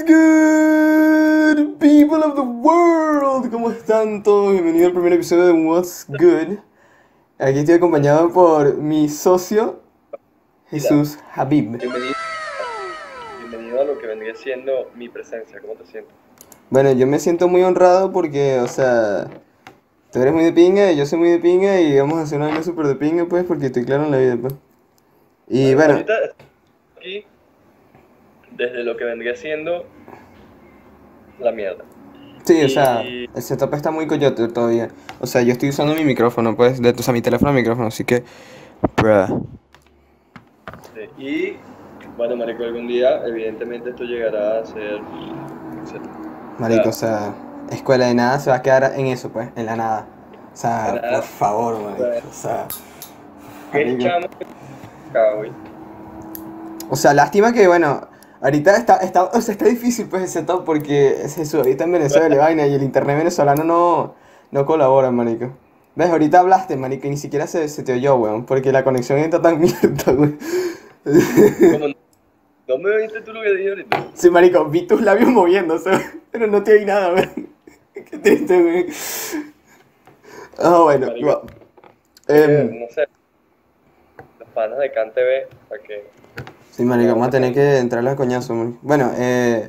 is good, people of the world? ¿Cómo están todos? Bienvenido al primer episodio de What's Good. Aquí estoy acompañado por mi socio, Jesús Habib. Bienvenido, bienvenido a lo que vendría siendo mi presencia. ¿Cómo te sientes? Bueno, yo me siento muy honrado porque, o sea, tú eres muy de pinga y yo soy muy de pinga y vamos a hacer una vaina súper de pinga, pues, porque estoy claro en la vida, pues. Y bueno, Ahorita estoy aquí desde lo que vendría siendo la mierda. sí, o sea, el setup está muy coyote todavía. O sea, yo estoy usando mi micrófono, pues, de, o sea, mi teléfono micrófono, así que, bruh. Sí, Y bueno, marico, algún día, evidentemente, esto llegará a ser. Marico, o sea, escuela de nada se va a quedar en eso, pues, en la nada. O sea, Nada. por favor, marico, o sea... ¿Qué marico. O sea, lástima que, bueno, ahorita está, está, o sea, está difícil pues el setup porque es eso, ahorita en Venezuela vaina y el internet venezolano no, no colabora, marico. ¿Ves? Ahorita hablaste, marico, y ni siquiera se, se te oyó, weón, porque la conexión está tan mierda, weón. ¿Cómo no? ¿No me oíste tú lo que dije ahorita? Sí, marico, vi tus labios moviéndose, pero no te oí nada, weón. Qué triste, weón. Ah, bueno, Marico. Em, no sé. Los panas de CanTV, para que. Sí, marico, vamos a tener que entrar a coñazo, marico. Bueno, eh,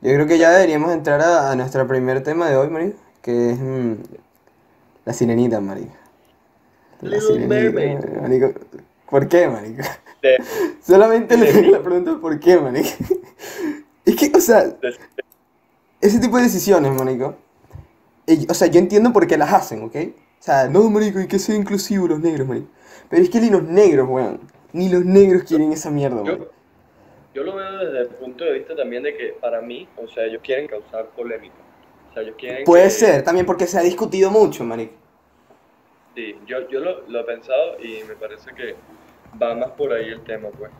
yo creo que ya deberíamos entrar a, a nuestro primer tema de hoy, marico, que es mm, la sirenita, marico. La Little Mermaid. marico. ¿Por qué, marico? De, Solamente le de- tengo la pregunta ¿por qué, marico? Es que, o sea, de- ese tipo de decisiones, marico, eh, o sea, yo entiendo por qué las hacen, ¿ok? O sea, no, marico, hay que ser inclusivos los negros, marico. Pero es que ni los negros, weón, ni los negros quieren esa mierda, marico. yo, yo lo veo desde el punto de vista también de que, para mí, o sea, ellos quieren causar polémica. O sea, ellos quieren. Puede que- ser, también porque se ha discutido mucho, marico. Sí, yo, yo lo, lo he pensado y me parece que va más por ahí el tema, pues.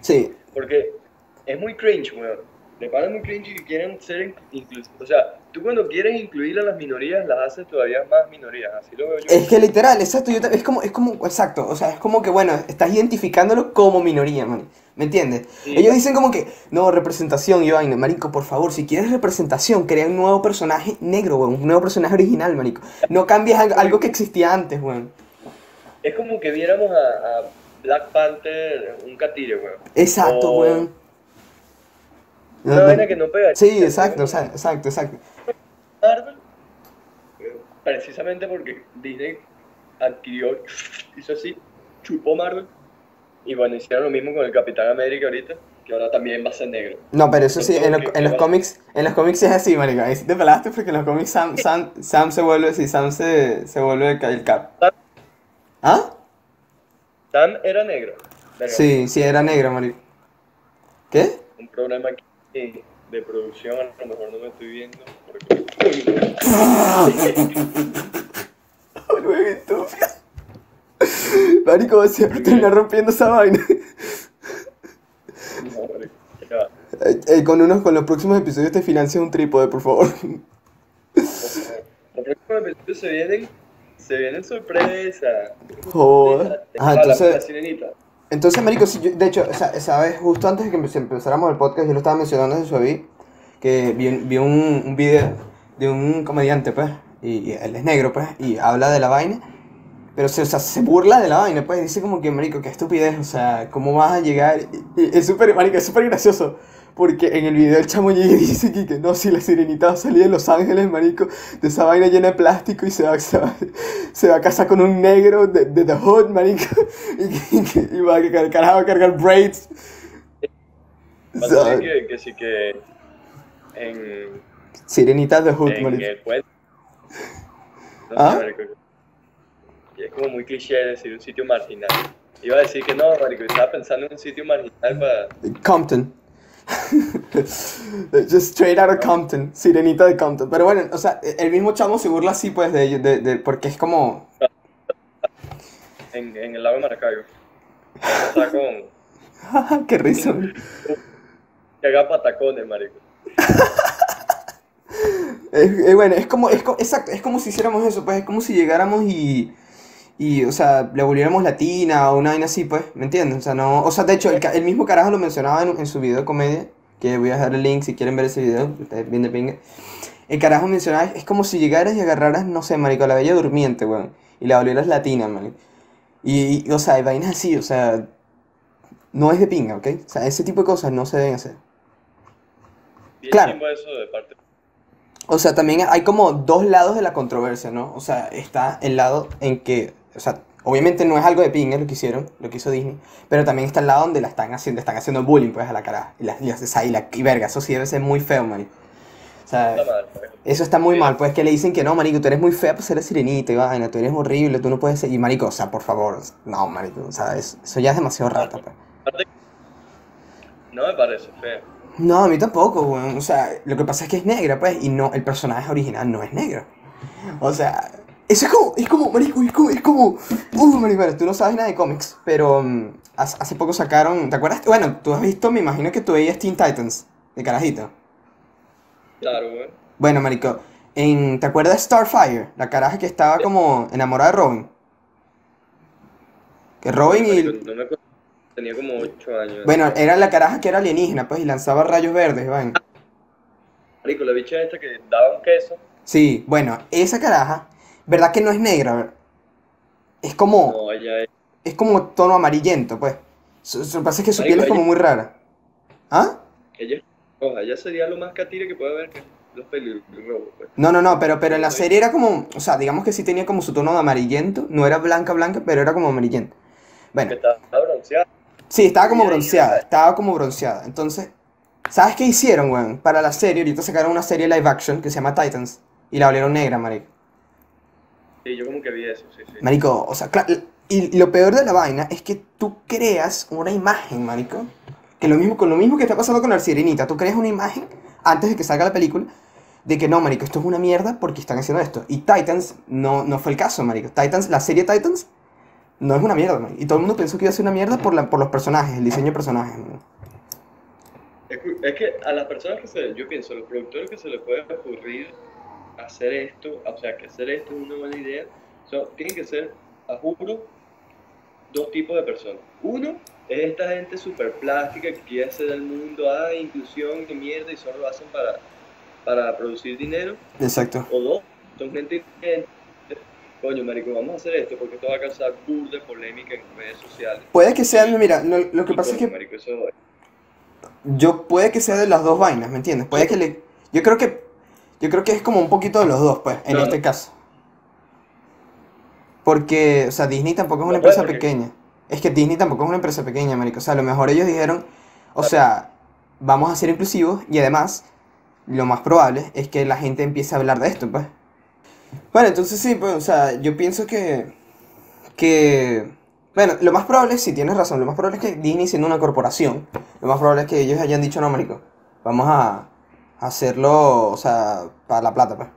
Sí, Porque es muy cringe, weón. Me parece muy cringe que quieren ser inclusivos. O sea, tú cuando quieres incluir a las minorías, las haces todavía más minorías. Así lo veo yo. es que literal, exacto, yo es como, es como, exacto, o sea, es como que, bueno, estás identificándolo como minoría, man, ¿me entiendes? Sí. Ellos dicen como que, no, representación, y vaina, marico, por favor, si quieres representación, crea un nuevo personaje negro, weón, un nuevo personaje original, marico. No cambies algo, algo que existía antes, weón. Es como que viéramos a, a Black Panther, un catire, weón. Exacto, O weón. Una no- vaina que no pega. Sí, exacto, exacto, exacto. Marvel, precisamente porque Disney adquirió, hizo así, chupó Marvel. Y bueno, hicieron lo mismo con el Capitán América ahorita, que ahora también va a ser negro. No, pero eso sí, en, lo- ¿Qué- en qué los cómics, en los cómics es así, marico. Ahí sí te pelaste porque en los cómics Sam, Sam, Sam se vuelve, sí, Sam se, se vuelve el ca- el cap. ¿Ah? Sam era negro. Sí, sí, era negro, marico. ¿Qué? Un problema aquí de producción, a lo mejor no me estoy viendo. Porque... Luego. Marico, vas a terminar rompiendo esa vaina. Eh, eh, con unos, con los próximos episodios te financias un trípode, por favor. Los próximos episodios se vienen, se vienen sorpresas. Joder. Ah, la- entonces- la sirenita. Entonces, marico, si yo- de hecho, vez, justo antes de que empe- empezáramos el podcast, yo lo estaba mencionando desde Suaví, que vi, vi un, video de un comediante, pues, y, él es negro, pues, y habla de la vaina, pero se, o sea, se burla de la vaina, pues, dice como que, marico, qué estupidez, o sea, ¿cómo vas a llegar? Y es súper, marico, es súper gracioso, porque en el video el chamo llega y dice que, que no, si la sirenita va a salir de Los Ángeles, marico, de esa vaina llena de plástico y se va, se va, se va a casar con un negro de, de The Hood, marico, y, que- y va a cargar, carajo, a cargar braids. Va a ser que, que sí que en, Sirenita The Hood, en marico. el cuento. No ¿Ah? sé, marico. Y es como muy cliché decir un sitio marginal. Iba a decir que no, marico, estaba pensando en un sitio marginal para... Compton. Just straight out of Compton. Sirenita de Compton. Pero bueno, o sea, el mismo chamo se burla así, pues, de ellos, de, de- porque es como... En, en el lago de Maracaibo. Está con... ¡Qué risa! Que haga patacones, marico. Bueno, es como, es exacto, es como si hiciéramos eso, pues, es como si llegáramos y, y, o sea, le volviéramos latina o una vaina así, pues, ¿me entiendes? O sea, no, o sea, de hecho, el, el mismo carajo lo mencionaba en, en su video de comedia, que voy a dejar el link si quieren ver ese video, ustedes bien de pinga. El carajo mencionaba, es como si llegaras y agarraras, no sé, marico, a la bella durmiente, weón, y la volvieras latina, man. Y, y, o sea, hay vainas así, o sea, no es de pinga, ¿ok? O sea, ese tipo de cosas no se deben hacer. Bien Claro. eso de parte. O sea, también hay como dos lados de la controversia, ¿no? O sea, está el lado en que, o sea, obviamente no es algo de pinga lo que hicieron, lo que hizo Disney, pero también está el lado donde la están haciendo, están haciendo bullying, pues, a la cara. Y, la, y, o sea, y, la, y verga, eso sí debe ser muy feo, man. O sea, Está mal, pues. eso está muy Sí. mal, pues, que le dicen que no, marico, tú eres muy fea para ser sirenita y vaina, tú eres horrible, tú no puedes ser... Y, marico, o sea, por favor, no, marico, o sea, eso, eso ya es demasiado rata, pues. No me parece feo. No, a mí tampoco, weón. O sea, lo que pasa es que es negra, pues, y no, el personaje original no es negro. O sea, eso es como, es como, marico, es como, es como, uh, marico, bueno, tú no sabes nada de cómics, pero mm, hace, hace poco sacaron, ¿te acuerdas? Bueno, tú has visto, me imagino que tú veías Teen Titans, de carajito. Claro, güey. Bueno, marico, en, ¿te acuerdas de Starfire? La caraja que estaba como enamorada de Robin. Que Robin y... Marico, No me acuerdo. Tenía como 8 años. Bueno, era la caraja que era alienígena, pues, y lanzaba rayos verdes, ¿van? Marico, la bicha esta que daba un queso. Sí, bueno, esa caraja, ¿verdad que no es negra? Es como, No, ella es. es como tono amarillento, pues. Lo que pasa es que su piel es como ella- muy rara. ¿Ah? Ella roja. Ella sería lo más catire que puede haber que los pelirrojos, pues. No, no, no, pero, pero en la serie era como, o sea, digamos que sí tenía como su tono de amarillento, no era blanca, blanca, pero era como amarillento. Bueno, estaba bronceada. sí, estaba como bronceada, estaba como bronceada. Entonces, ¿sabes qué hicieron, weón? Para la serie, ahorita sacaron una serie live action que se llama Titans, y la volvieron negra, marico. Sí, yo como que vi eso, sí, sí. Marico, o sea, cla- y lo peor de la vaina es que tú creas una imagen, marico. Que lo mismo, con lo mismo que está pasando con la sirenita, tú creas una imagen antes de que salga la película de que no, marico, esto es una mierda porque están haciendo esto. Y Titans no, no fue el caso, marico. Titans, la serie Titans no es una mierda, marico. Y todo el mundo pensó que iba a ser una mierda por, la, por los personajes, el diseño de personajes, marico. Es que, es que a las personas que se, yo pienso, a los productores que se les puede ocurrir hacer esto, o sea, que hacer esto es una buena idea, son, tienen que ser, a juro, dos tipos de personas. Uno es esta gente súper plástica que quiere hacer del mundo, ah, inclusión y mierda, y solo lo hacen para, para producir dinero. Exacto. O dos, son gente inteligente. Coño, marico, vamos a hacer esto porque esto va a causar burda polémica en redes sociales. Puede que sea, mira, lo, lo que Y pasa es coño, que marico, eso yo puede que sea de las dos vainas, ¿me entiendes? Puede que le yo creo que yo creo que es como un poquito de los dos, pues, en este caso. Porque, o sea, Disney tampoco es una empresa pequeña. Es que Disney tampoco es una empresa pequeña, marico. O sea, a lo mejor ellos dijeron, o sea, vamos a ser inclusivos y además lo más probable es que la gente empiece a hablar de esto, pues. Bueno, entonces sí, pues, o sea, yo pienso que que bueno, lo más probable si tienes razón, lo más probable es que Disney siendo una corporación, lo más probable es que ellos hayan dicho, no, marico, vamos a hacerlo, o sea, para la plata, pues.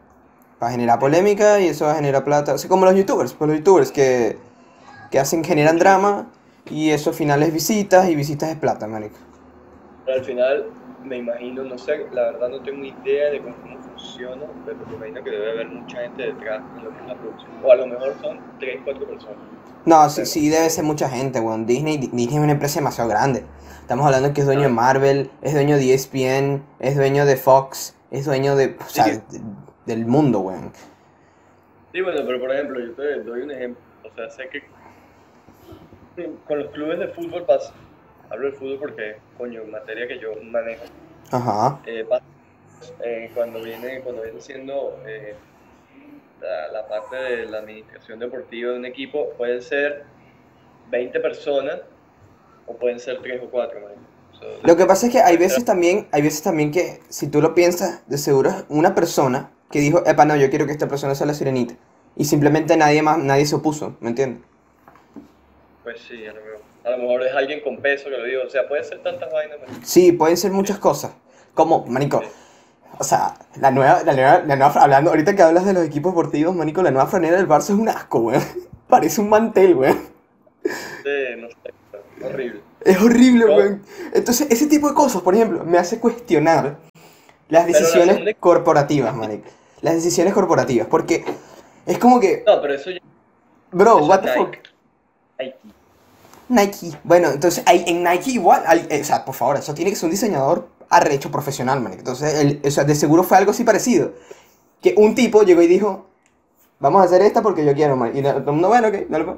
Para generar polémica y eso va a generar plata. O sea, como los youtubers, pues los youtubers que, que hacen, generan drama y eso al final es visitas y visitas es plata, marico. Pero al final, me imagino, no sé, la verdad no tengo idea de cómo, cómo funciona, pero me imagino que debe haber mucha gente detrás en lo que es la producción. O a lo mejor son 3, 4 personas. No, sí, sí debe ser mucha gente, weón. Disney, Disney es una empresa demasiado grande. Estamos hablando que es dueño de Marvel, es dueño de ESPN, es dueño de Fox, es dueño de, o sea, Sí. de- del mundo, weón. Sí, bueno, pero por ejemplo, yo te doy un ejemplo. O sea, sé que con los clubes de fútbol pasa. Hablo del fútbol porque, coño, materia que yo manejo. Ajá. eh, pasa, eh, cuando viene cuando viene siendo eh, la, la parte de la administración deportiva de un equipo pueden ser 20 personas o pueden ser 3 o 4 Lo que pasa es que hay veces también, hay veces también que, si tú lo piensas, de seguro es una persona que dijo, epa, no, yo quiero que esta persona sea la sirenita. Y simplemente nadie más, nadie se opuso, ¿me entiendes? pues sí a lo, mejor, a lo mejor es alguien con peso que lo digo o sea puede ser tantas vainas marico. Sí, pueden ser muchas cosas. Como, manico, o sea, la nueva, la nueva, la nueva, hablando, ahorita que hablas de los equipos deportivos, manico, la nueva franela del Barça es un asco, weón. Parece un mantel, weón. de, no sé horrible Es horrible, No. weón. Entonces, ese tipo de cosas, por ejemplo, me hace cuestionar las la decisiones corporativas, manico. Las decisiones corporativas, porque es como que, no pero eso ya bro, eso what the Nike. fuck. Nike. Nike. Bueno, entonces hay, en Nike igual, hay- eh, o sea, por favor, eso tiene que ser un diseñador arrecho profesional, marico. Entonces, el, o sea, de seguro fue algo así parecido. Que un tipo llegó y dijo, vamos a hacer esta porque yo quiero, marico. Y todo el mundo, bueno, ok, dale pues.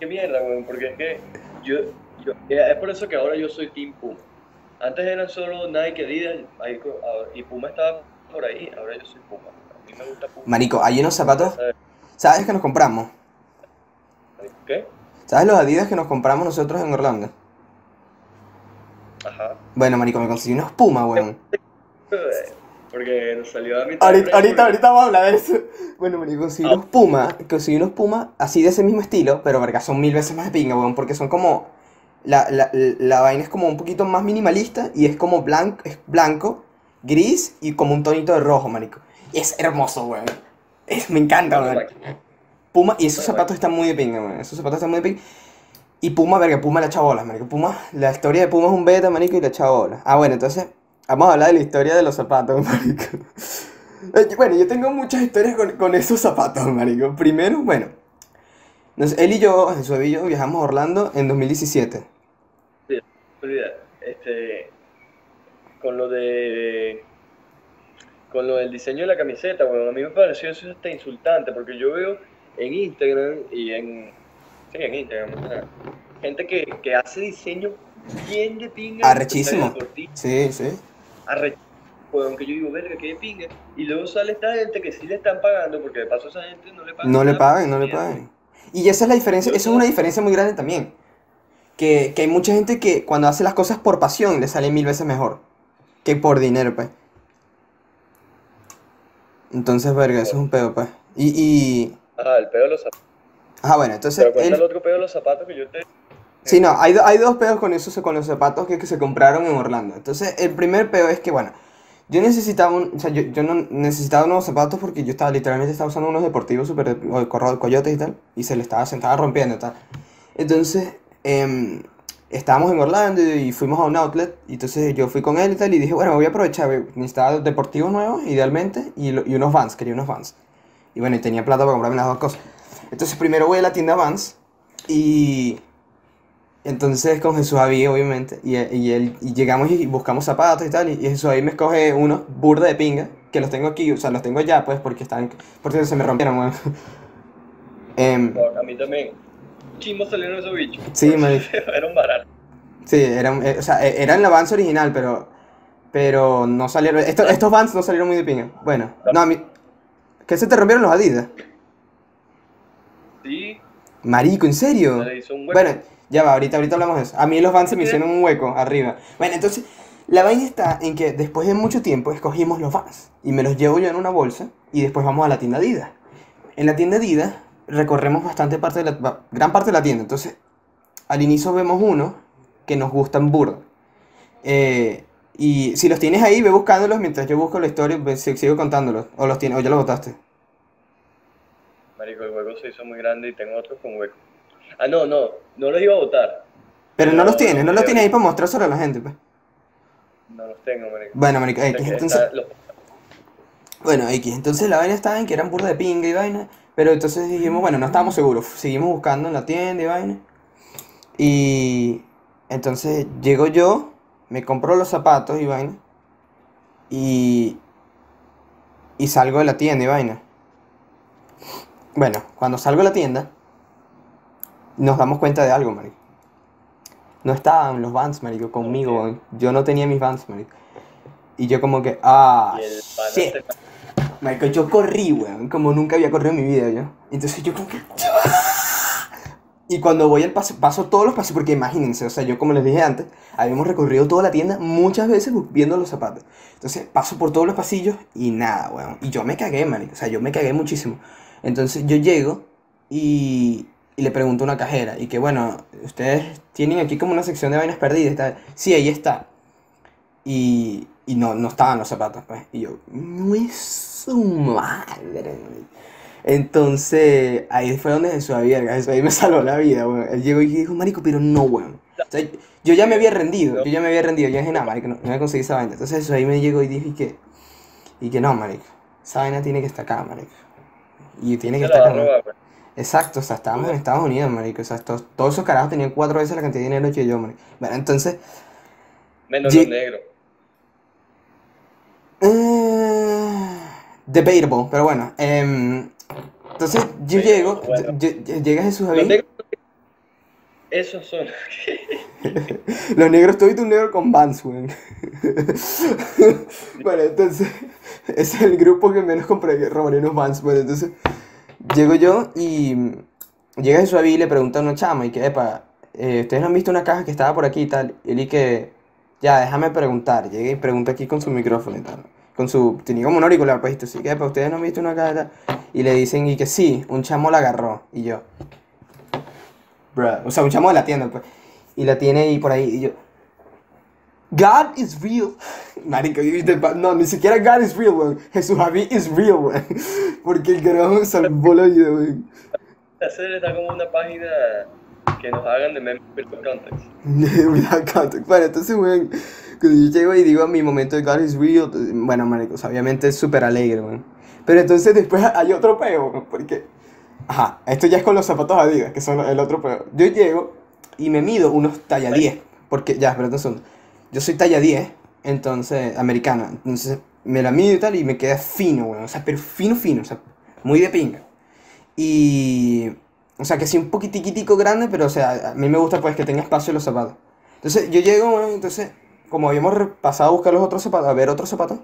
Qué mierda, weón, porque es que yo, yo, eh, es por eso que ahora yo soy Team Puma. Antes eran solo Nike, Adidas, ahí y Puma estaba por ahí, ahora yo soy Puma. A mí me gusta Puma. Marico, hay unos zapatos, ¿Sabes? ¿sabes que nos compramos? ¿Qué? ¿Sabes los Adidas que nos compramos nosotros en Orlando? Ajá. Bueno, marico, me conseguí unos Puma, weón. Porque nos salió a mitad Ahorita, ahorita, ahorita vamos a hablar de eso. Bueno, marico, conseguí unos Puma, conseguí unos Puma así de ese mismo estilo, pero verga, son mil veces más de pinga, weón, porque son como... La, la, la vaina es como un poquito más minimalista y es como blanco, es blanco, gris y como un tonito de rojo, marico. Y es hermoso, weón. Es, me encanta, weón. Puma, y esos zapatos están muy de pinga, weón. Esos zapatos están muy de pinga. Y Puma, verga, Puma le marico. Puma, la historia de Puma es un beta, marico, y le echa bolas. Ah, bueno, entonces, vamos a hablar de la historia de los zapatos, marico. Eh, Bueno, yo tengo muchas historias con, con esos zapatos, marico. Primero, bueno, él y yo, Jesús y viajamos a Orlando en 2017. Olvida, este, con lo de, con lo del diseño de la camiseta, bueno, a mí me pareció eso hasta insultante, porque yo veo en Instagram y en, sí, en Instagram, o sea, gente que, que hace diseño bien de pinga. Arrechísimo. Sí, sí. arre- weón, que yo digo, verga, que de pinga, y luego sale esta gente que sí le están pagando, porque de paso esa gente no le pagan. No le paguen, no le paguen. Y esa es la diferencia, eso es una diferencia muy grande también. Que, que hay mucha gente que cuando hace las cosas por pasión le sale mil veces mejor que por dinero, pues. Entonces, verga, eso es un pedo, pues. Y, y... Ajá, el pedo los zapatos. Ah, bueno, entonces Pero él... el otro pedo de los zapatos que yo te... Sí, no, hay, hay dos pedos con esos, con los zapatos que, que se compraron en Orlando. Entonces, el primer peo es que, bueno, yo necesitaba un, o sea, yo, yo no necesitaba unos zapatos porque yo estaba, literalmente estaba usando unos deportivos super, coyotes y tal, y se le estaba, se estaba rompiendo y tal. Entonces, em, estábamos en Orlando y fuimos a un outlet, y entonces yo fui con él y tal, y dije, bueno, voy a aprovechar, necesitaba deportivos nuevos, idealmente, y, lo- y unos Vans, quería unos Vans. Y bueno, y tenía plata para comprarme las dos cosas. Entonces, primero voy a la tienda Vans, y... Entonces con Jesús Aví, obviamente, y, y, él, y llegamos y buscamos zapatos y tal, y, Jesús Aví me escoge unos burda de pinga, que los tengo aquí, o sea, los tengo ya, pues, porque están, porque se me rompieron, weón. Em, A mí también. Chimbo salieron esos bichos. Sí, marico. Era un barato. sí, eran, eh, o sea, eh, eran la Vans original, pero, pero no salieron, estos, estos Vans no salieron muy de pinga. Bueno, no, a mí, ¿qué se te rompieron los Adidas? Sí, Marico, ¿en serio? le hizo un hueco. Bueno, ya va, ahorita, ahorita hablamos de eso. A mí los Vans se me hicieron un hueco arriba. Bueno, entonces, la vaina está en que después de mucho tiempo escogimos los Vans y me los llevo yo en una bolsa y después vamos a la tienda Adidas. En la tienda Adidas recorremos bastante parte de la, gran parte de la tienda. Entonces, al inicio vemos uno que nos gustan burda. Eh, y si los tienes ahí, ve buscándolos mientras yo busco la historia, sigo contándolos. O los tienes, o ya los botaste. Marico, el hueco se hizo muy grande y tengo otros con hueco. Ah, no, no, no los iba a botar. Pero no No, los tienes, no los tienes ahí para mostrárselo a la gente, pues. No los tengo, marico. Bueno, marico, X, entonces... los- Bueno, X, entonces la vaina estaba en que eran burda de pinga y vaina, pero entonces dijimos, bueno, no estábamos seguros, seguimos buscando en la tienda y vaina. Y entonces llego yo, me compro los zapatos y vaina, y, y salgo de la tienda y vaina. Bueno, cuando salgo de la tienda, nos damos cuenta de algo, marico. No estaban los Vans, marico, conmigo, weón. Yo no tenía mis Vans, marico. Y yo como que, ah, shit. se- Marico, yo corrí, weón, como nunca había corrido en mi vida, yo. Entonces yo como que... Y cuando voy al paso, paso todos los pasos, porque imagínense, o sea, yo como les dije antes, habíamos recorrido toda la tienda muchas veces viendo los zapatos. Entonces paso por todos los pasillos y nada, weón. Y yo me cagué, marico, o sea, yo me cagué muchísimo. Entonces yo llego y, y le pregunto a una cajera, y que bueno, ustedes tienen aquí como una sección de vainas perdidas, tal. Sí, ahí está. Y, y no, no estaban los zapatos, pues. Y yo, no es su madre. marico". Entonces, ahí fue donde Jesús había, Jesús ahí me salvó la vida, weón. Él llegó y dijo, marico, pero no, weón. Yo ya me había rendido, yo ya me había rendido, yo dije, nada, marico, no, no voy a conseguir esa vaina. Entonces Jesús ahí me llegó y dije, y que, y que no, marico, esa vaina tiene que estar acá, marico. Y tiene que estar va a acá. robar, pues. Exacto, o sea, estábamos en Estados Unidos, marico. O sea, estos- todos esos carajos tenían cuatro veces la cantidad de dinero que yo, marico. Bueno, entonces, Menos los negros. Eh, debatable, pero bueno. em, entonces yo llego, bueno. ll- ll- llega Jesús Los Javi. negros. Esos son. Los negros, tú un negro con Vans, bueno, entonces, ese es el grupo que menos compré, robaré unos Vans. Bueno, entonces, llego yo y llega Jesús y le pregunta a una chama y que, epa, eh, ¿ustedes no han visto una caja que estaba por aquí y tal? Y él y que, ya, déjame preguntar. Llega y pregunta aquí con su micrófono y tal. Con su, tenía como un auricular, pues, y así que, epa, ¿ustedes no han visto una caja y tal? Y le dicen y que sí, un chamo la agarró. Y yo, bruh, o sea, un chamo de la tienda, pues. Y la tiene ahí por ahí. Y yo, God is real. Marico, no, ni siquiera God is real, weón. Jesús Javi is real, weón. Porque el carajo salvó la vida, weón. Hacer está como una página que nos hagan de memes with context. Without context. Bueno, entonces, weón, cuando yo llego y digo mi momento de God is real, bueno, marico, o sea, obviamente es súper alegre, weón. Pero entonces después hay otro peo, weón, porque, ajá, esto ya es con los zapatos Adidas, que son el otro peo. Yo llego y me mido unos talla 10, porque, ya, espérate un segundo. Yo soy talla 10, entonces, americana, entonces me la mido y tal y me queda fino, weón, o sea, pero fino, fino, o sea, muy de pinga. Y, o sea, que sí un poquitiquitico grande, pero, o sea, a mí me gusta pues que tenga espacio en los zapatos. Entonces, yo llego, bueno, entonces, como habíamos pasado a buscar los otros zapatos, a ver otros zapatos,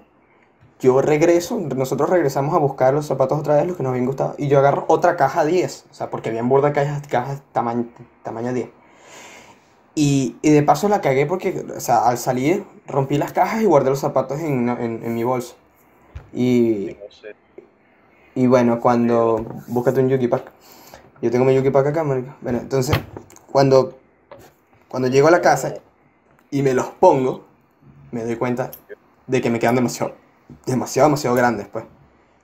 yo regreso, nosotros regresamos a buscar los zapatos otra vez, los que nos habían gustado, y yo agarro otra caja 10, o sea, porque habían borda cajas, cajas tamaño, tamaño 10. Y, y de paso la cagué porque, o sea, al salir rompí las cajas y guardé los zapatos en, en, mi bolso. Y, y bueno, cuando. Búscate un Yuki Pack. Yo tengo mi Yuki Pack acá, marico. Bueno, entonces, cuando. Cuando llego a la casa y me los pongo, me doy cuenta de que me quedan demasiado. Demasiado, demasiado grandes, pues.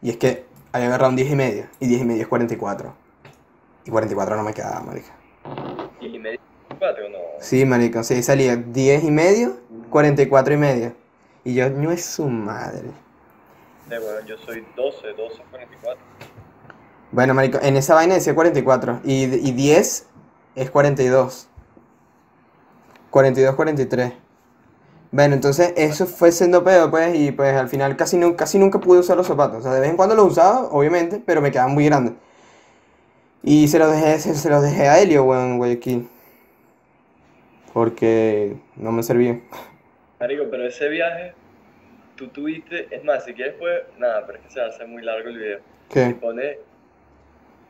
Y es que había agarrado un 10 y medio. Y 10 y medio es 44. Y 44 no me quedaba, marico. Y medio cuatro, no. Sí, marico. Sí, salía 10 y medio, 44 y medio. Y yo, no es su madre. De bueno, yo soy 12, 12, 44. Bueno, marico, en esa vaina decía 44 y, y 10 es 42. 42, 43. Bueno, entonces eso fue siendo pedo, pues, y pues al final casi, casi nunca pude usar los zapatos. O sea, de vez en cuando los usaba, obviamente, pero me quedaban muy grandes. Y se los dejé, se, se los dejé a Helio, weón, en Guayaquil. Porque no me servían. Marico, pero ese viaje, tú tuviste, es más, si quieres pues, nada, pero es que se va a hacer muy largo el video. Si ¿Qué? pone,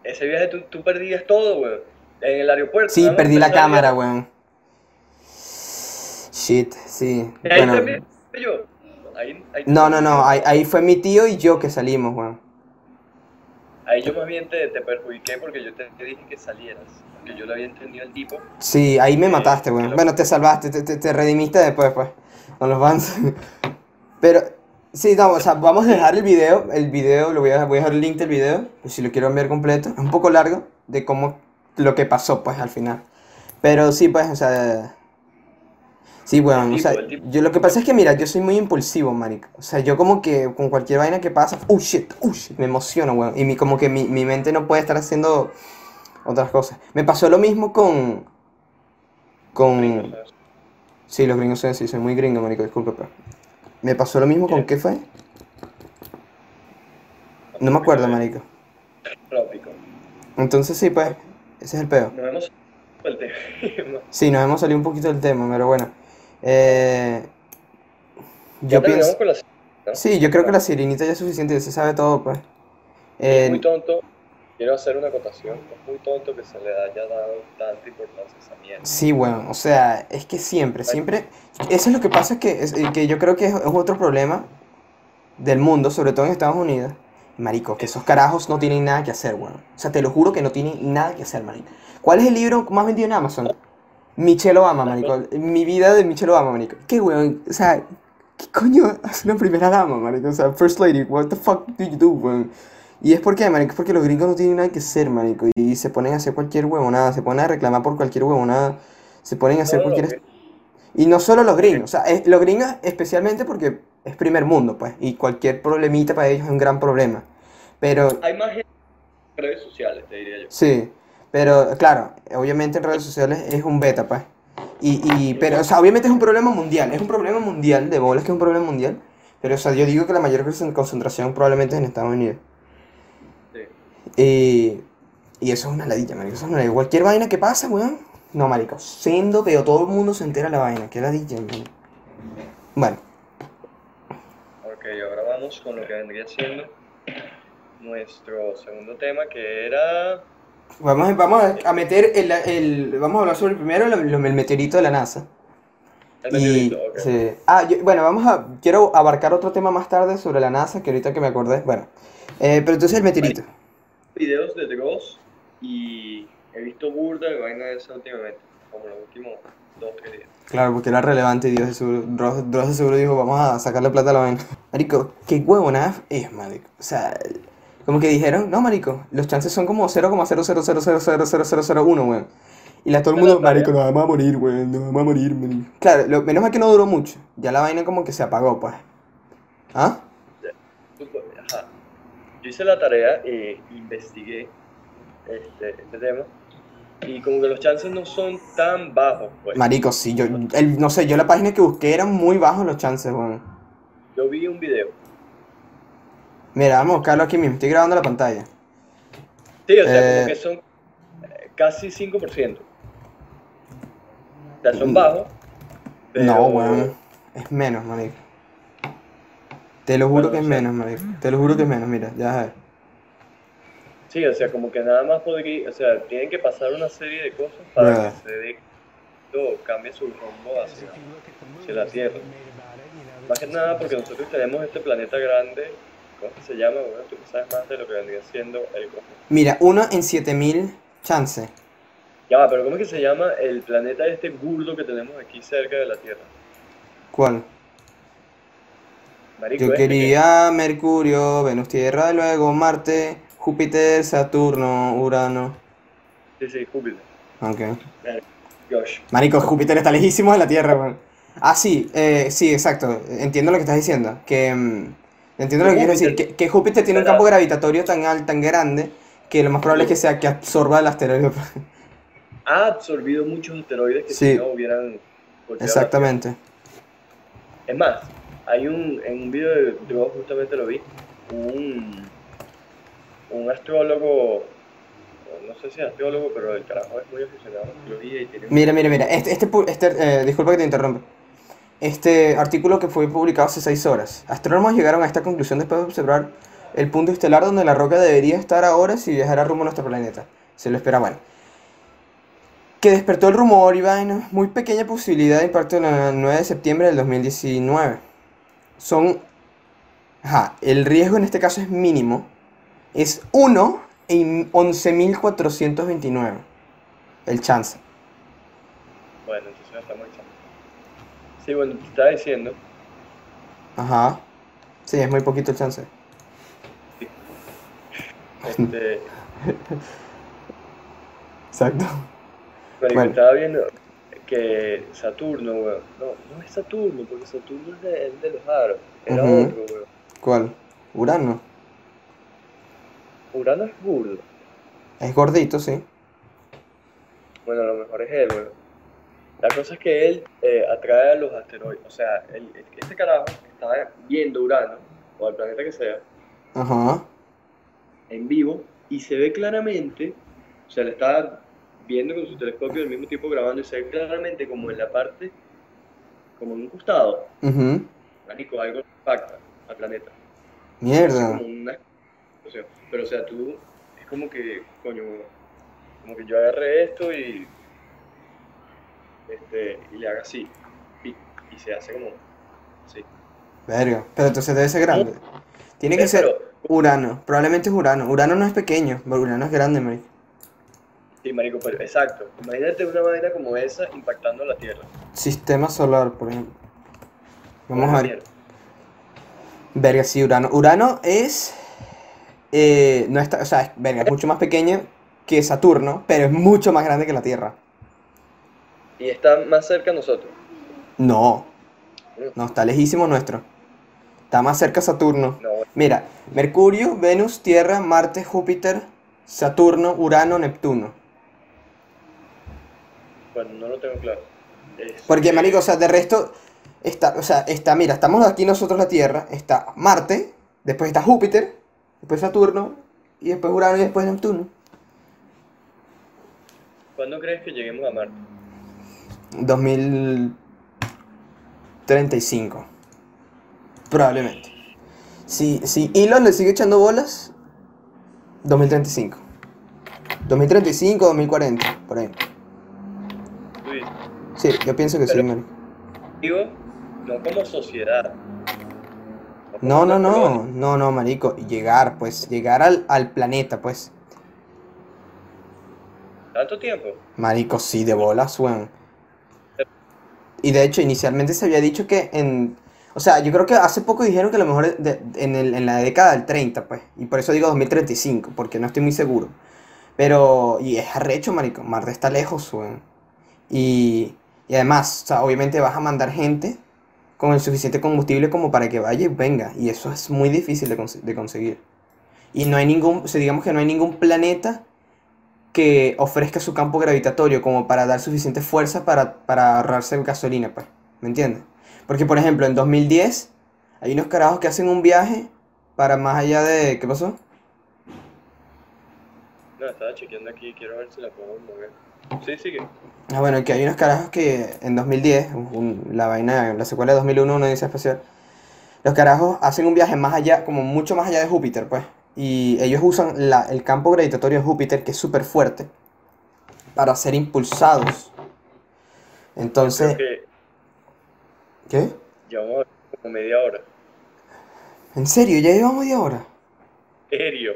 ese viaje tú, tú perdías todo, weón. En el aeropuerto. Sí, perdí la cámara, weón. Shit, sí. Ahí Bueno, también, yo. Ahí, ahí no, no, no, ahí, ahí fue mi tío y yo que salimos, weón. Ahí yo más bien te, te perjudiqué porque yo te, te dije que salieras. Porque yo lo había entendido al tipo. Sí, ahí me Sí, mataste, weón. Bueno, te salvaste, te, te, te redimiste después, pues. Con los fans. Pero, sí, no, o sea, vamos a dejar el video. El video, lo voy a, voy a dejar el link del video. Pues si lo quiero ver completo. Es un poco largo de cómo, lo que pasó, pues, al final. Pero sí, pues, o sea. Sí, weón, o sea, tipo. yo lo que pasa es que, mira, yo soy muy impulsivo, marico. O sea, yo como que con cualquier vaina que pasa, oh shit, oh shit, me emociono, weón. Y mi, como que mi, mi mente no puede estar haciendo otras cosas. Me pasó lo mismo con. Con. Sí, los gringos son así, soy muy gringo, marico, disculpa, pero. Me pasó lo mismo con ¿Qué? fue. No me acuerdo, marico. Entonces sí, pues, ese es el tema. Sí, nos hemos salido un poquito del tema, pero bueno. Eh, yo pienso. con la ¿no? Sí, yo creo que la sirenita ya es suficiente, ya se sabe todo, pues. Es muy Eh, tonto. Quiero hacer una acotación. Es muy tonto que se le haya dado tanta importancia a esa mierda. sí, bueno, o sea, es que siempre, siempre. Eso es lo que pasa, es que, es, que yo creo que es, es otro problema del mundo, sobre todo en Estados Unidos. Marico, que esos carajos no tienen nada que hacer, weón. O sea, te lo juro que no tienen nada que hacer, marico. ¿Cuál es el libro más vendido en Amazon? Michelle Obama, marico. Mi vida de Michelle Obama, marico. ¿Qué, weón? O sea, ¿qué coño hace una primera dama, marico? O sea, First Lady, what the fuck do you do, weón? Y es porque, marico, es porque los gringos no tienen nada que hacer, marico. Y se ponen a hacer cualquier huevonada, se ponen a reclamar por cualquier huevonada, se ponen a hacer No, cualquier... Y no solo los gringos, o sea, es- los gringos especialmente porque es primer mundo, pues, y cualquier problemita para ellos es un gran problema. Pero, Hay más gente en redes sociales, te diría yo. sí, pero claro, obviamente en redes sociales es un beta, pues. Y, y, pero, o sea, obviamente es un problema mundial, es un problema mundial, de bolas que es un problema mundial, pero, o sea, yo digo que la mayor concent- concentración probablemente es en Estados Unidos. Sí. Y, y eso es una ladilla, marico, eso es una ladilla. Cualquier vaina que pasa, weón, no, marico, siendo, pero todo el mundo se entera la vaina, qué ladilla, weón. Bueno, Ok, ahora vamos con lo que vendría siendo nuestro segundo tema, que era... vamos, vamos a meter el, el, vamos a hablar sobre primero el, el meteorito de la NASA. El Y, meteorito, ok. sí. Ah, yo- bueno, vamos a. Quiero abarcar otro tema más tarde sobre la NASA, que ahorita que me acordé. Bueno, eh, pero entonces el meteorito. Videos de Dross y he visto burda de vaina de esa últimamente, como los últimos dos tres días. Claro, porque era relevante y Dios de seguro, Dross, Dross de seguro dijo, vamos a sacarle plata a la vaina. Marico, qué huevonada es, marico. O sea, como que dijeron, no, marico, los chances son como 0,000000001, weón. Y la todo el mundo, marico, nos vamos a morir, weón, nos vamos a morir, marico. Claro, lo, menos mal que no duró mucho. Ya la vaina como que se apagó, pues. ¿Ah? Ajá. Yo hice la tarea e investigué este, este tema y como que los chances no son tan bajos, pues. Marico, sí, yo, el, no sé, yo la página que busqué eran muy bajos los chances, weón. Yo vi un video. Mira, vamos a buscarlo aquí mismo, estoy grabando la pantalla. Sí, o sea, Eh. como que son eh, casi 5%. O sea, son bajos. pero- No, weón, es menos, marico. Te lo juro Bueno, que es o sea- menos, marico. Te lo juro que es menos, mira, ya ver. Sí, o sea, como que nada más podría, o sea, tienen que pasar una serie de cosas para que se dé, todo cambie su rumbo hacia, hacia la Tierra. Más que nada porque nosotros tenemos este planeta grande, ¿cómo es que se llama? Bueno, tú que sabes más de lo que vendría siendo el cosmos. Mira, uno en 7000 chance. Ya va, pero ¿cómo es que se llama el planeta este burdo que tenemos aquí cerca de la Tierra? ¿Cuál? Marico, Yo este que- quería Mercurio, Venus, Tierra, luego Marte, Júpiter, Saturno, Urano. Sí, sí, Júpiter. Ok. Josh. Marico, Júpiter está lejísimo de la Tierra, weón. Ah, sí, eh, sí, exacto. Entiendo lo que estás diciendo. Que. Entiendo lo que quieres decir. Que, que Júpiter tiene un campo gravitatorio tan alto, tan grande, que lo más probable es que sea que absorba el asteroide. Ha absorbido muchos asteroides que Sí. si no hubieran Exactamente. Es más, hay un, en un video de Dross justamente lo vi, un, un astrólogo, no sé si es astrólogo, pero el carajo es muy aficionado a la astrología y tiene Mira, mira, mira. Este, este, este, eh, disculpa que te interrumpa. Este artículo que fue publicado hace 6 horas. Astrónomos llegaron a esta conclusión después de observar el punto estelar donde la roca debería estar ahora si viajara rumbo a nuestro planeta. Se lo espera. Que despertó el rumor y vaina. Muy pequeña posibilidad de impacto el 9 de septiembre del 2019. Son. Ajá, el riesgo en este caso es mínimo. Es 1 en 11.429. El chance. Bueno, entonces ya estamos echando. Sí, bueno, te estaba diciendo, Ajá. Sí, es muy poquito el chance. este, Exacto. pero Bueno. estaba viendo que Saturno, weón, no, no es Saturno, porque Saturno es de, de los aros, era otro, weón. ¿Cuál? Urano. Urano es burdo. Es gordito, sí. Bueno, a lo mejor es él, weón. La cosa es que él eh, atrae a los asteroides. O sea, el- este carajo estaba viendo Urano, o al planeta que sea, Ajá. en vivo, y se ve claramente, o sea, le estaba viendo con su telescopio al mismo tiempo grabando, y se ve claramente como en la parte, como en un costado, Ujú. marico, algo impacta al planeta. Mierda. como una o sea, pero o sea, tú, es como que, coño, como que yo agarré esto y, este, y le haga así, y, y se hace como, así. Verga. Pero entonces debe ser grande. Tiene que Eh, ser pero- Urano. Probablemente es Urano. Urano no es pequeño. pero Urano es grande, marico. Sí, marico, pero exacto. Imagínate una vaina como esa impactando la Tierra. Sistema solar, por ejemplo. Vamos a ver. Verga, sí, Urano. Urano es. eh, no está, o sea, es, verga, es mucho más pequeño que Saturno, pero es mucho más grande que la Tierra. Y está más cerca nosotros. No. No, está lejísimo nuestro. Está más cerca Saturno. No, Mira, Mercurio, Venus, Tierra, Marte, Júpiter, Saturno, Urano, Neptuno. bueno, no lo tengo claro. es- Porque, marico, o sea, de resto, está, o sea, está, mira, estamos aquí nosotros la Tierra, está Marte, después está Júpiter, después Saturno, y después Urano y después Neptuno. ¿Cuándo crees que lleguemos a Marte? 2035. Probablemente. Si, si Elon le sigue echando bolas, 2035. 2035, 2040, por ahí. Sí, yo pienso que sí, marico. Digo, no como sociedad. No, no, no, no, no, marico. Llegar, pues, llegar al, al planeta, pues. ¿Tanto tiempo? Marico, sí, de bolas, weón. Y de hecho, inicialmente se había dicho que en... O sea, yo creo que hace poco dijeron que a lo mejor de- en, el- en la década del 30, pues. Y por eso digo 2035, porque no estoy muy seguro. Pero... Y es arrecho, marico. Marte está lejos, weón. Y... Y además, o sea, obviamente vas a mandar gente con el suficiente combustible como para que vaya y venga. Y eso es muy difícil de, conse- de conseguir. Y no hay ningún... O sea, digamos que no hay ningún planeta que ofrezca su campo gravitatorio como para dar suficiente fuerza para, para ahorrarse gasolina, pues. ¿Me entiendes? Porque, por ejemplo, en 2010 hay unos carajos que hacen un viaje para más allá de... ¿Qué pasó? No, estaba chequeando aquí, quiero ver si la puedo mover. Sí, sigue. Ah, bueno, que hay unos carajos que en 2010, un- la vaina, la secuela de 2001, una odisea espacial, los carajos hacen un viaje más allá, como mucho más allá de Júpiter, pues. Y ellos usan la- el campo gravitatorio de Júpiter, que es súper fuerte, para ser impulsados. Entonces, que ¿qué? llevamos como media hora. ¿En serio? ¿Ya llevamos media hora? Serio.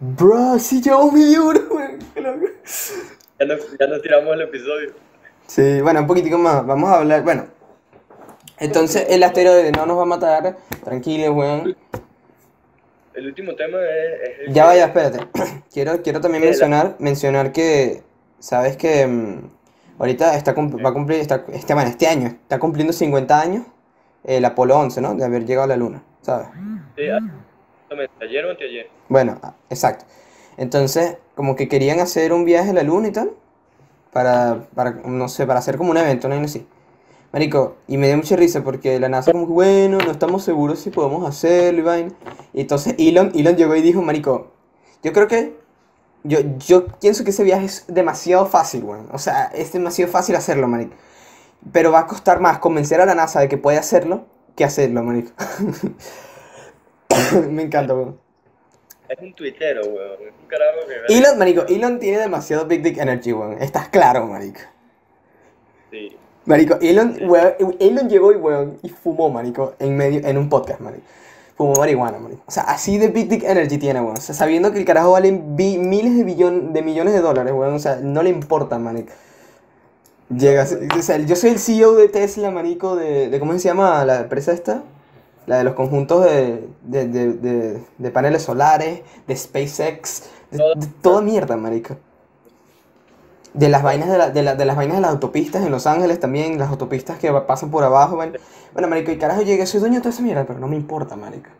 Bro, sí llevamos media hora. Ya nos, ya nos tiramos el episodio. Sí, bueno, un poquitico más. Vamos a hablar. Bueno, entonces el asteroide no nos va a matar. Tranquilo, weón. El último tema es, es el Ya vaya, espérate. Quiero, quiero también la- mencionar, mencionar que, sabes que mm, ahorita está, va a cumplir, está, este, bueno, este año, está cumpliendo 50 años el Apolo 11, ¿no? De haber llegado a la Luna, ¿sabes? Sí, ah, ayer o anteayer. Bueno, ah, exacto. Entonces, como que querían hacer un viaje a la luna y tal. Para, para, no sé, para hacer como un evento, no así. Marico, y me dio mucha risa porque la NASA como bueno, no estamos seguros si podemos hacerlo y vaina. Y entonces Elon, Elon llegó y dijo, Marico, yo creo que, yo, yo pienso que ese viaje es demasiado fácil, weón. O sea, es demasiado fácil hacerlo, Marico. Pero va a costar más convencer a la NASA de que puede hacerlo que hacerlo, Marico. me encanta, weón. Es un tuitero, weón. Es un carajo que. Elon, marico, Elon tiene demasiado Big Dick Energy, weón. Estás claro, marico. Sí. Marico, Elon, weón, Elon llegó y, weón, y fumó, marico, en medio, en un podcast, marico. Fumó marihuana, marico. O sea, así de Big Dick Energy tiene, weón. O sea, sabiendo que el carajo vale miles de, de millones de dólares, weón. O sea, no le importa, marico. Llega, o sea, yo soy el CEO de Tesla, marico, de, de ¿cómo se llama la empresa esta? La de los conjuntos de, de, de, paneles solares, de SpaceX, de toda mierda, marico. De las vainas de, la- de, la- de las vainas de las autopistas en Los Ángeles también, las autopistas que pasan por abajo, man. Bueno, marico, y carajo llegué, soy dueño de toda esa mierda, pero no me importa, marico.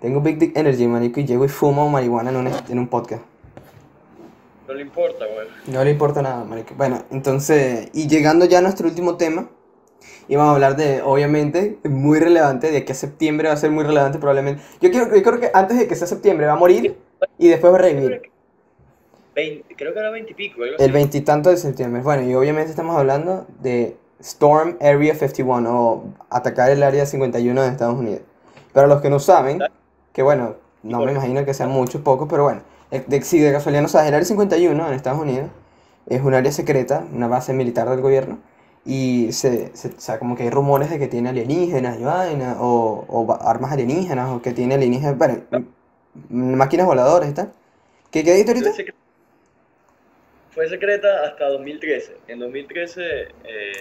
Tengo Big Dick Energy, marico, y llego y fumo marihuana en un, en un podcast. No le importa, weón. No le importa nada, marico. Bueno, entonces, y llegando ya a nuestro último tema, íbamos a hablar de, obviamente, muy relevante, de que septiembre va a ser muy relevante probablemente. Yo, quiero, yo creo que antes de que sea septiembre va a morir y después va a revivir. 20, creo que era 20 y pico, algo El veintitanto de septiembre. Bueno, y obviamente estamos hablando de Storm Area 51 o atacar el área 51 de Estados Unidos. Pero los que no saben, que bueno, no me imagino que sean muchos, pocos, pero bueno, eh, de- si de casualidad no sabes, el área 51 en Estados Unidos es un área secreta, una base militar del gobierno, y se, se- o sea, como que hay rumores de que tiene alienígenas y vaina, o, o armas alienígenas, o que tiene alienígenas, bueno, máquinas voladoras y tal. ¿Qué, qué dijiste ahorita? Fue secre- Fue secreta hasta 2013. En 2013, eh,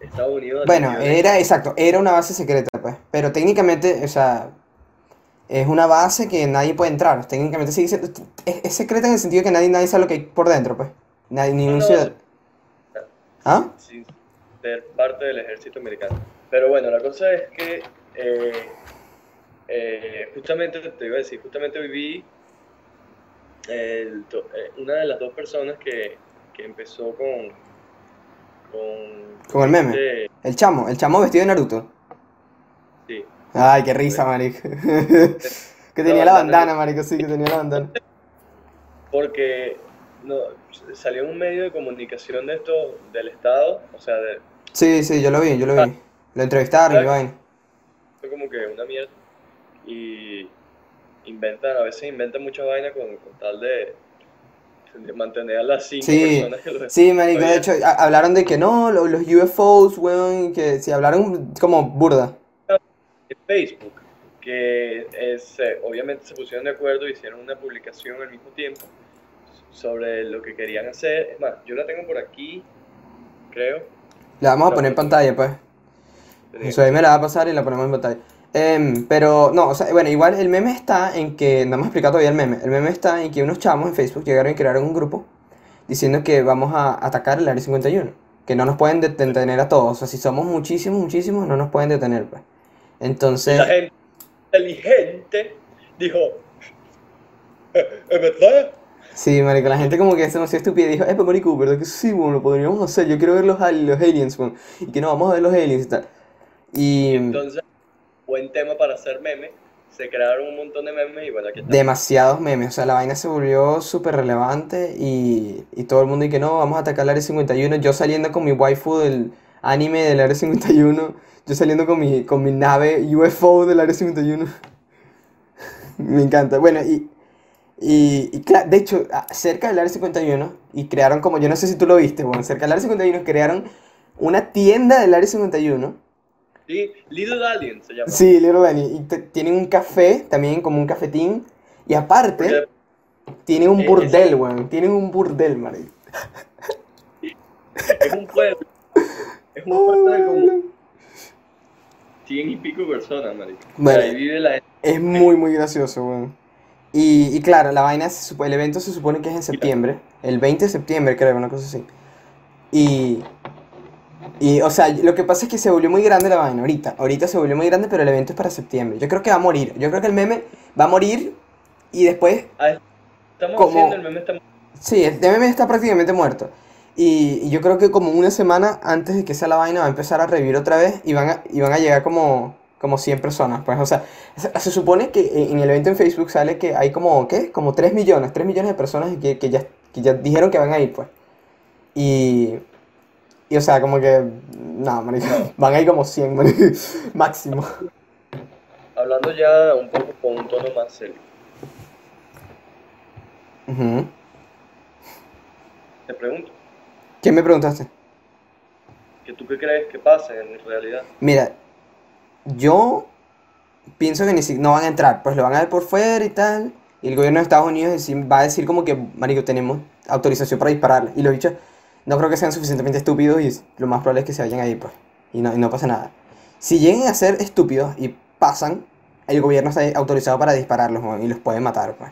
Estados Unidos. Bueno, era exacto, era una base secreta, pues. Pero técnicamente, o sea, es una base que nadie puede entrar. Técnicamente sigue siendo- es, es secreta en el sentido que nadie, nadie sabe lo que hay por dentro, pues. Nadie, ningún No, no. ciudadano. ¿Ah? sin ser parte del ejército americano. Pero bueno, la cosa es que eh, eh, justamente te iba a decir, justamente hoy vi el eh, una de las dos personas que, que empezó con, con... Con el meme. este- El chamo, el chamo vestido de Naruto. sí. Ay, qué risa, marico. que tenía la bandana, marico, sí, que tenía la bandana. Porque no, salió un medio de comunicación de esto del Estado, o sea, de, Sí, sí, yo lo vi, yo lo vi. Lo entrevistaron y vaina. fue como que una mierda. Y inventan, a veces inventan muchas vainas con, con tal de, de mantener a las cinco Sí, personas que lo Sí, marico, de hecho, a- hablaron de que no, lo- los UFOs, weón, que sí, hablaron como burda. Facebook, que es, obviamente se pusieron de acuerdo y hicieron una publicación al mismo tiempo sobre lo que querían hacer. Es más, yo la tengo por aquí, creo. La vamos a poner en pantalla, pues. Eso ahí me la va a pasar y la ponemos en pantalla. Em, pero no, o sea, bueno, igual el meme está en que, no hemos explicado todavía el meme, el meme está en que unos chamos en Facebook llegaron y crearon un grupo diciendo que vamos a atacar el Área 51, que no nos pueden det- detener a todos, o sea, si somos muchísimos, muchísimos, no nos pueden detener, pues. Entonces, La gente inteligente dijo, "Eh, ¿es verdad? sí, marico, la gente como que se demasiado estúpida y dijo, eh, marico, ¿verdad que sí, bueno, lo podríamos hacer? Yo quiero ver los, los aliens, weón, y que no, vamos a ver los aliens y tal. Y Entonces, buen tema para hacer memes. Se crearon un montón de memes y bueno, aquí está. demasiados memes, o sea, la vaina se volvió súper relevante y, y todo el mundo y que no, vamos a atacar el Área 51, yo saliendo con mi waifu del anime del Área 51, yo saliendo con mi, con mi nave UFO del Área 51. Me encanta. Bueno, y, y, de hecho, cerca del Área 51, y crearon como, yo no sé si tú lo viste, bueno, cerca del Área 51 crearon una tienda del Área 51. Little Alien se llama. Sí, Little Danny. Y tienen un café, también como un cafetín. Y aparte, Porque tienen un Eh, burdel, weón. Tienen un burdel, marico. es un pueblo. Es un pueblo de como 100 y pico personas, marico. Bueno. Ahí vive la. Es muy, muy gracioso, weón. Y, y claro, la vaina, se el evento se supone que es en septiembre. El 20 de septiembre, creo, una cosa así. Y, y, o sea, lo que pasa es que se volvió muy grande la vaina ahorita. Ahorita se volvió muy grande, pero el evento es para septiembre. Yo creo que va a morir. Yo creo que el meme va a morir y después Ah, estamos Como- haciendo el meme, estamos Sí, el meme está prácticamente muerto. Y, y yo creo que como una semana antes de que sea la vaina va a empezar a revivir otra vez y van a, y van a llegar como, como 100 personas. Pues, o sea, se, se supone que en el evento en Facebook sale que hay como, ¿qué? Como 3 millones, 3 millones de personas que, que ya, que ya dijeron que van a ir, pues. Y, y o sea, como que, no, marico, van a ir como 100, marico, máximo. hablando ya un poco con un tono más serio. Te pregunto, ¿Qué me preguntaste? ¿que tú qué crees que pasa en realidad? Mira, yo pienso que ni si no van a entrar, pues lo van a ver por fuera y tal. Y el gobierno de Estados Unidos va a decir como que, marico, tenemos autorización para dispararle. Y los bichos no creo que sean suficientemente estúpidos y lo más probable es que se vayan ahí, pues. Y no, y no pasa nada. Si llegan a ser estúpidos y pasan, el gobierno está autorizado para dispararlos, y los puede matar, pues.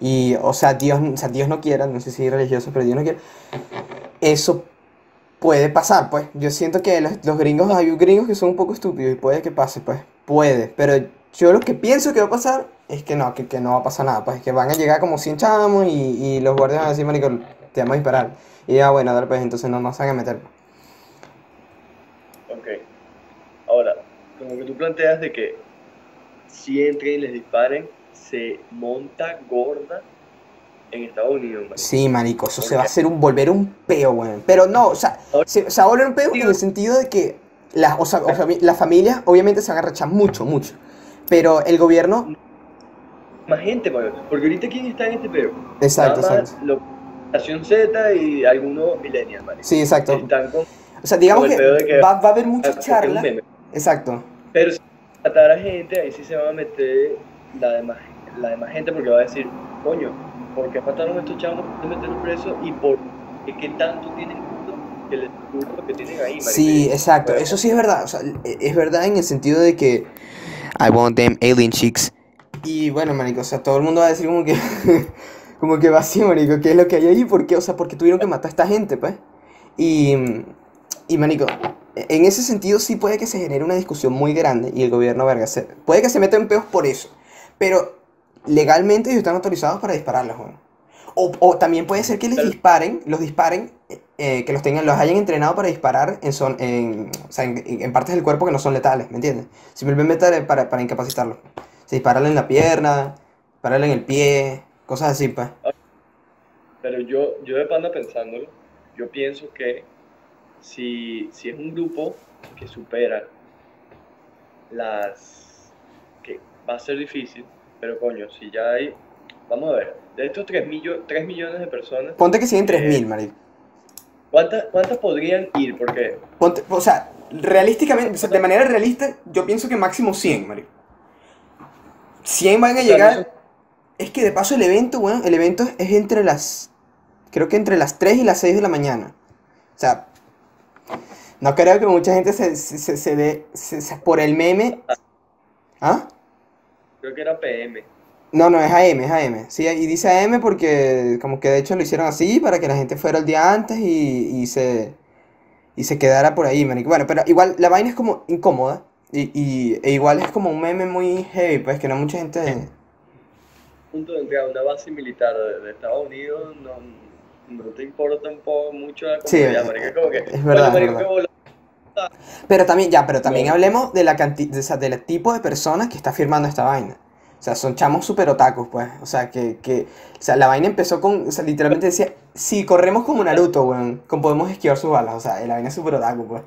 Y, o sea, Dios, o sea, Dios no quiera, no sé si religioso, pero Dios no quiera. Eso puede pasar, pues. Yo siento que los, gringos, hay gringos que son un poco estúpidos y puede que pase, pues. Puede. Pero yo lo que pienso que va a pasar es que no, que, que no va a pasar nada, pues. Que van a llegar como 100 chamos y, y los guardias van a decir, marico, te vamos a disparar. Y ya, bueno, dale, pues entonces no nos a meter. Ok. Ahora, como que tú planteas de que si entren y les disparen, se monta gorda en Estados Unidos, marico. Sí, marico, eso ¿Por se va a hacer un volver un peo, weón. Pero no, o sea, se, se va a volver un peo en el sentido de que las, o sea, o sea, las familias obviamente se van a rechazar mucho, mucho. Pero el gobierno, Más gente, marico. Porque ahorita, ¿quién está en este peo? exacto, exacto. lo- Nación Z y algunos millennials, marico. Sí, exacto. Están con... O sea, digamos que que- va, va a haber muchas charlas. Exacto. Pero si matar a gente, ahí sí se va a meter la demás, la demás gente porque va a decir, coño, ¿por qué mataron a estos chavos? ¿Por qué meterlos presos? ¿Y por qué, tanto tienen que les lo que tienen ahí? Sí, exacto. Eso sí es verdad. O sea, es verdad en el sentido de que I want them alien chicks. Y bueno, marico, o sea, todo el mundo va a decir como que como que va así, marico, ¿qué es lo que hay ahí? ¿Por qué? O sea, porque tuvieron que matar a esta gente, pues. Y y marico, en ese sentido sí puede que se genere una discusión muy grande y el gobierno verga se, puede que se meta en peos por eso. Pero legalmente ellos están autorizados para dispararlos, weón. O, o también puede ser que les disparen, los disparen eh, que los tengan, los hayan entrenado para disparar en, son, en, o sea, en, en partes del cuerpo que no son letales, ¿me entiendes? Simplemente para, para incapacitarlos. Se dispararle en la pierna, dispararle en el pie, cosas así, pues. Pero yo, yo de panda pensándolo, yo pienso que si, si es un grupo que supera las... que va a ser difícil, pero coño, si ya hay... Vamos a ver, de estos 3, millo- 3 millones de personas, Ponte que siguen 3.000, Eh, marico. ¿cuántas, ¿cuántas podrían ir? Porque Ponte, o sea, realísticamente, o sea, de manera realista, yo pienso que máximo 100, marico. 100 van a llegar. Es que de paso el evento, weón, el evento es entre las. Creo que entre las 3 y las 6 de la mañana. O sea, no creo que mucha gente se, se, se, se dé. se- se- por el meme. ¿Ah? creo que era PM. No, no, es AM, es AM. Sí, y dice AM porque como que de hecho lo hicieron así para que la gente fuera el día antes y, y se y se quedara por ahí, marico. Bueno, pero igual la vaina es como incómoda y, y e igual es como un meme muy heavy, pues que no mucha gente punto de entrada, una base militar de, de Estados Unidos, no, no te importa un poco mucho la Sí, comunidad, marico, es como que, es verdad. Pero también, ya, pero también No. hablemos de la cantidad, de, o sea, del tipo de personas que está firmando esta vaina. O sea, son chamos super otakus, pues. O sea, que, que, o sea, la vaina empezó con, o sea, literalmente decía, si corremos como Naruto, weón, con podemos esquivar sus balas. O sea, la vaina es super otaku, pues.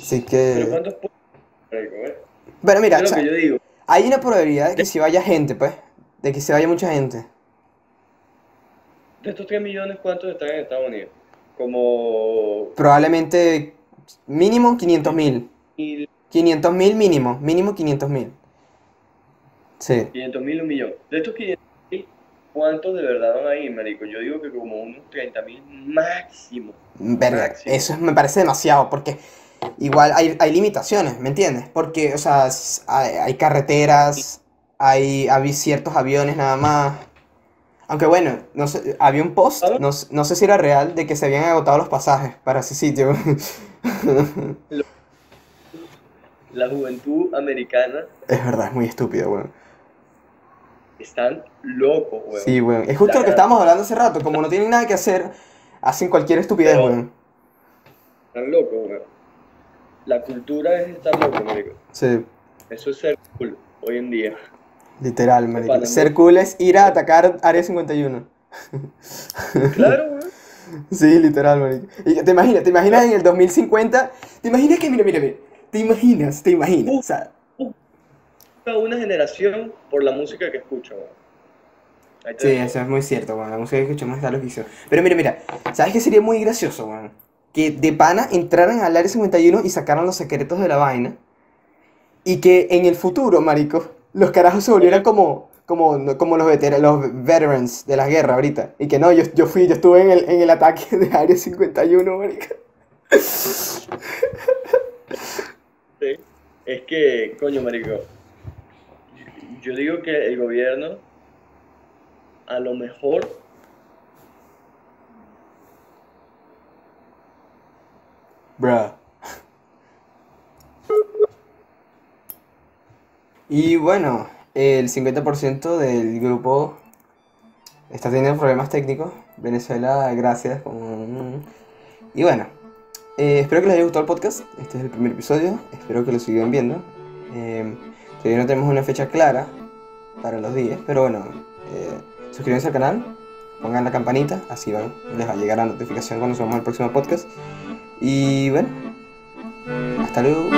Así Pero que, ¿cuántos pu- marico, eh? pero mira, es lo sea, que yo digo. Hay una probabilidad de que si vaya gente, pues, de que se vaya mucha gente. De estos 3 millones, ¿cuántos están en Estados Unidos? Como Probablemente mínimo 500 mil. mil, 500 mil mínimo, mínimo 500 mil. Sí. 500 mil, un millón. De estos 500 mil, ¿cuántos de verdad van a ir, marico? Yo digo que como unos 30 mil máximo. Verga, Máximo. eso es- me parece demasiado, porque igual hay, hay limitaciones, ¿me entiendes? Porque, o sea, hay, hay carreteras, hay, hay ciertos aviones nada más. Aunque bueno, no sé, había un post, no, no sé si era real, de que se habían agotado los pasajes para ese sitio. La juventud americana Es verdad, es muy estúpido, weón. están locos, weón. Sí, weón. Es justo lo que estábamos hablando hace rato, como no tienen nada que hacer, hacen cualquier estupidez, weón. Están locos, weón. La cultura es estar loco, marico. Sí, Eso es ser cool hoy en día. literal, marico. Ser cool es ir a atacar Área 51. Claro, weón. Sí, literal, marico. Y te imaginas, te imaginas en el 2050, te imaginas que, mira, mira, mira, te imaginas, te imaginas, o sea, Toda una generación por la música que escucho, te sí, eso es muy cierto, weón, la música que escuchamos está loquísima. Pero mira, mira, ¿sabes qué sería muy gracioso, weón? Que de pana entraran al Área 51 y sacaran los secretos de la vaina, y que en el futuro, marico, los carajos se volvieran como, como, como los veterans de la guerra ahorita, y que no, yo, yo fui, yo estuve en el, en el ataque de Área 51, marico. Sí. Es que, coño, marico, yo digo que el gobierno a lo mejor Bruh. Y bueno, el 50% del grupo está teniendo problemas técnicos. Venezuela, gracias. como- Y bueno, eh, espero que les haya gustado el podcast. Este es el primer episodio. Espero que lo sigan viendo. Eh, todavía no tenemos una fecha clara para los días, pero bueno, eh, suscríbanse al canal, pongan la campanita, así van, les va a llegar la notificación cuando subamos el próximo podcast. Y bueno, hasta luego.